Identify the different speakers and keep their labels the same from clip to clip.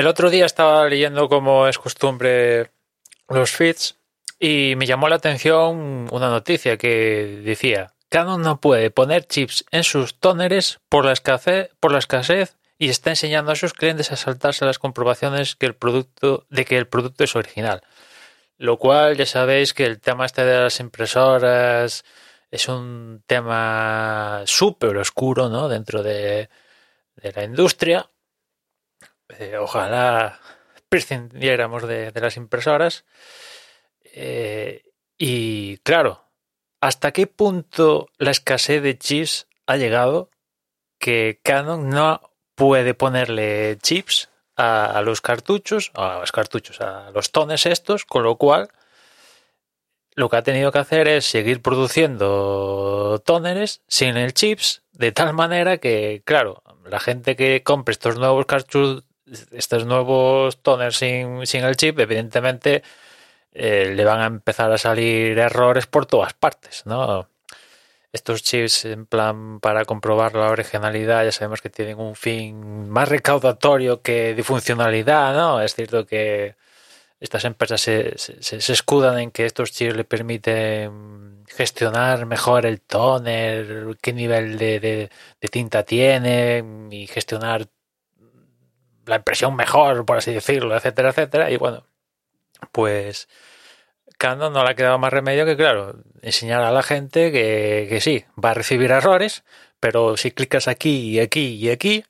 Speaker 1: El otro día estaba leyendo, como es costumbre, los feeds y me llamó la atención una noticia que decía Canon no puede poner chips en sus tóneres por la escasez, por la escasez y está enseñando a sus clientes a saltarse las comprobaciones que el producto, de que el producto es original. Lo cual ya sabéis que el tema este de las impresoras es un tema súper oscuro ¿no? dentro de, de la industria eh, ojalá prescindiéramos de, las impresoras. Eh, y claro, ¿hasta qué punto la escasez de chips ha llegado que Canon no puede ponerle chips a, a los cartuchos, a los cartuchos, a los tones estos, con lo cual lo que ha tenido que hacer es seguir produciendo tóneres sin el chips, de tal manera que, claro, la gente que compre estos nuevos cartuchos estos nuevos toners sin, sin el chip, evidentemente eh, le van a empezar a salir errores por todas partes, ¿no? Estos chips en plan para comprobar la originalidad ya sabemos que tienen un fin más recaudatorio que de funcionalidad, ¿no? Es cierto que estas empresas se, se, se escudan en que estos chips le permiten gestionar mejor el toner, qué nivel de, de, de tinta tiene y gestionar la impresión mejor, por así decirlo, etcétera, etcétera. Y bueno, pues Canon no le ha quedado más remedio que, claro, enseñar a la gente que, que sí, va a recibir errores, pero si clicas aquí y aquí y aquí,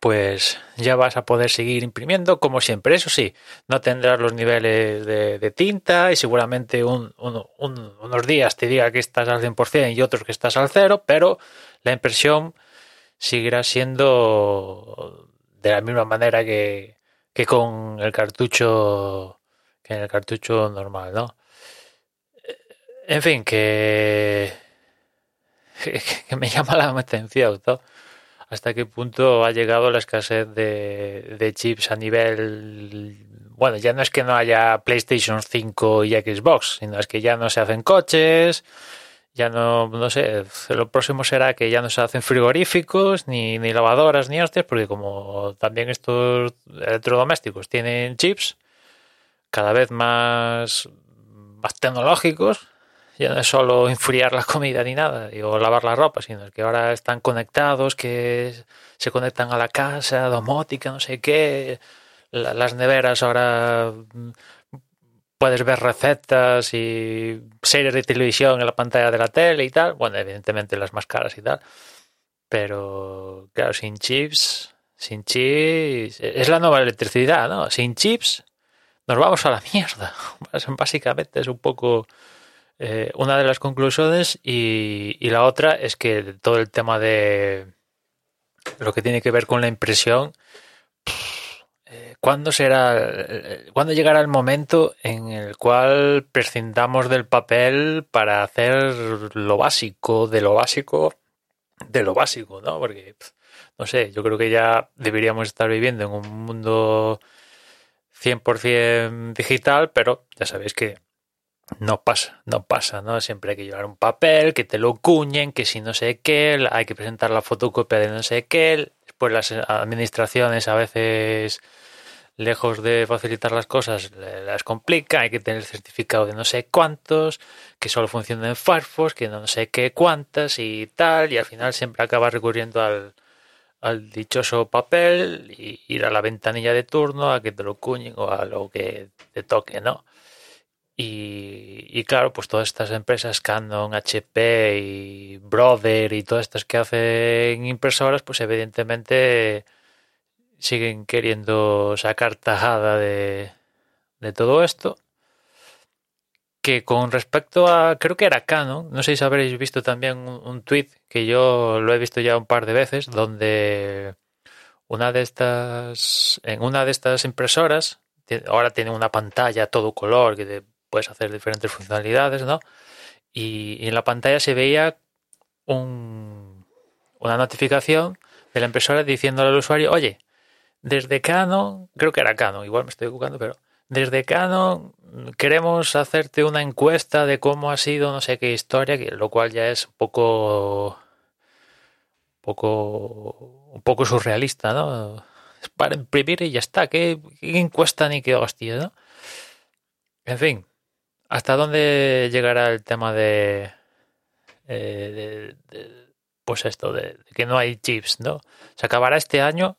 Speaker 1: pues ya vas a poder seguir imprimiendo como siempre. Eso sí, no tendrás los niveles de, tinta y seguramente un, un, un, unos días te diga que estás al 100% y otros que estás al cero, pero la impresión seguirá siendo de la misma manera que, que con el cartucho que en el cartucho normal, ¿no? En fin, que, que me llama la atención, ¿no? Hasta qué punto ha llegado la escasez de, de chips a nivel bueno, ya no es que no haya PlayStation 5 y Xbox, sino es que ya no se hacen coches, ya no, no sé, lo próximo será que ya no se hacen frigoríficos, ni, ni lavadoras, ni hostias, porque como también estos electrodomésticos tienen chips cada vez más, más tecnológicos, ya no es solo enfriar la comida ni nada, o lavar la ropa, sino que ahora están conectados, que se conectan a la casa, domótica, no sé qué, las neveras ahora puedes ver recetas y series de televisión en la pantalla de la tele y tal. Bueno, evidentemente las más caras y tal. Pero, claro, sin chips, sin chips, es la nueva electricidad, ¿no? Sin chips nos vamos a la mierda. Básicamente es un poco eh, una de las conclusiones y, y la otra es que todo el tema de lo que tiene que ver con la impresión ¿Cuándo será, cuándo llegará el momento en el cual prescindamos del papel para hacer lo básico, de lo básico, de lo básico, ¿no? Porque, no sé, yo creo que ya deberíamos estar viviendo en un mundo 100% digital, pero ya sabéis que no pasa, no pasa, ¿no? Siempre hay que llevar un papel, que te lo cuñen, que si no sé qué, hay que presentar la fotocopia de no sé qué, después las administraciones a veces lejos de facilitar las cosas, las complica, hay que tener certificado de no sé cuántos, que solo funciona en Firefox, que no sé qué cuántas y tal, y al final siempre acaba recurriendo al, al dichoso papel y ir a la ventanilla de turno a que te lo cuñen o a lo que te toque, ¿no? Y, y, claro, pues todas estas empresas, Canon, HP y Brother y todas estas que hacen impresoras, pues evidentemente siguen queriendo sacar tajada de, de todo esto. que con respecto a, creo que era Canon, no sé si habréis visto también un, un tweet que yo lo he visto ya un par de veces, donde una de estas, en una de estas impresoras, ahora tiene una pantalla todo color que te- puedes hacer diferentes funcionalidades, ¿no? Y, y en la pantalla se veía un, una notificación de la impresora diciéndole al usuario, oye, desde Canon, creo que era Canon, igual me estoy equivocando, pero desde Canon queremos hacerte una encuesta de cómo ha sido no sé qué historia, lo cual ya es un poco, poco, un poco surrealista, ¿no? Es para imprimir y ya está, ¿qué, encuesta ni qué hostia, ¿no? En fin, ¿hasta dónde llegará el tema de, eh, de- pues esto, de que no hay chips, ¿no? Se acabará este año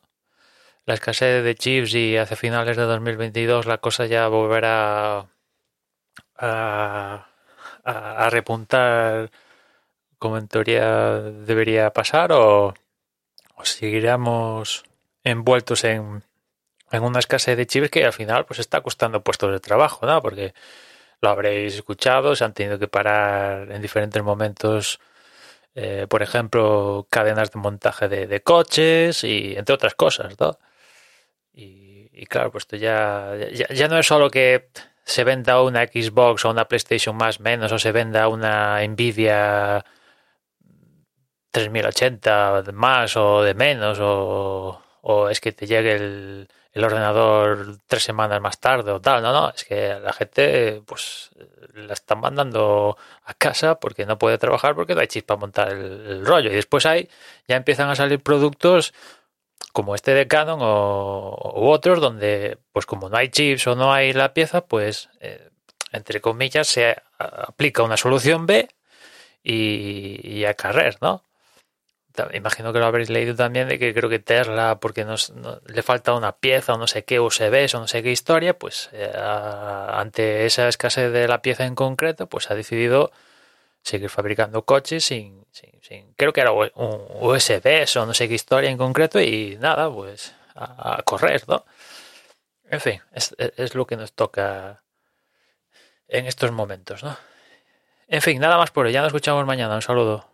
Speaker 1: la escasez de chips y hacia finales de 2022 la cosa ya volverá a, repuntar como en teoría debería pasar o, o seguiremos envueltos en, en una escasez de chips que al final pues está costando puestos de trabajo, ¿no? Porque lo habréis escuchado, se han tenido que parar en diferentes momentos eh, por ejemplo, cadenas de montaje de, de coches y entre otras cosas, ¿no? Y, y claro, pues esto ya, ya, no es solo que se venda una Xbox o una PlayStation más menos o se venda una Nvidia 3080 de más o de menos o, o es que te llegue el, el ordenador tres semanas más tarde o tal, no, no, es que la gente pues la están mandando a casa porque no puede trabajar porque no hay chips para montar el, el rollo. Y después hay ya empiezan a salir productos como este de Canon o, u otros donde pues como no hay chips o no hay la pieza pues eh, entre comillas se aplica una solución B y, a carrer, ¿no? Imagino que lo habréis leído también de que creo que Tesla, porque no, le falta una pieza o no sé qué USBs o no sé qué historia, pues eh, ante esa escasez de la pieza en concreto, pues ha decidido seguir fabricando coches sin, sin, sin- creo que era un USBs o no sé qué historia en concreto y nada, pues a, correr, ¿no? En fin, es- es lo que nos toca en estos momentos, ¿no? En fin, nada más por hoy. Ya nos escuchamos mañana. Un saludo.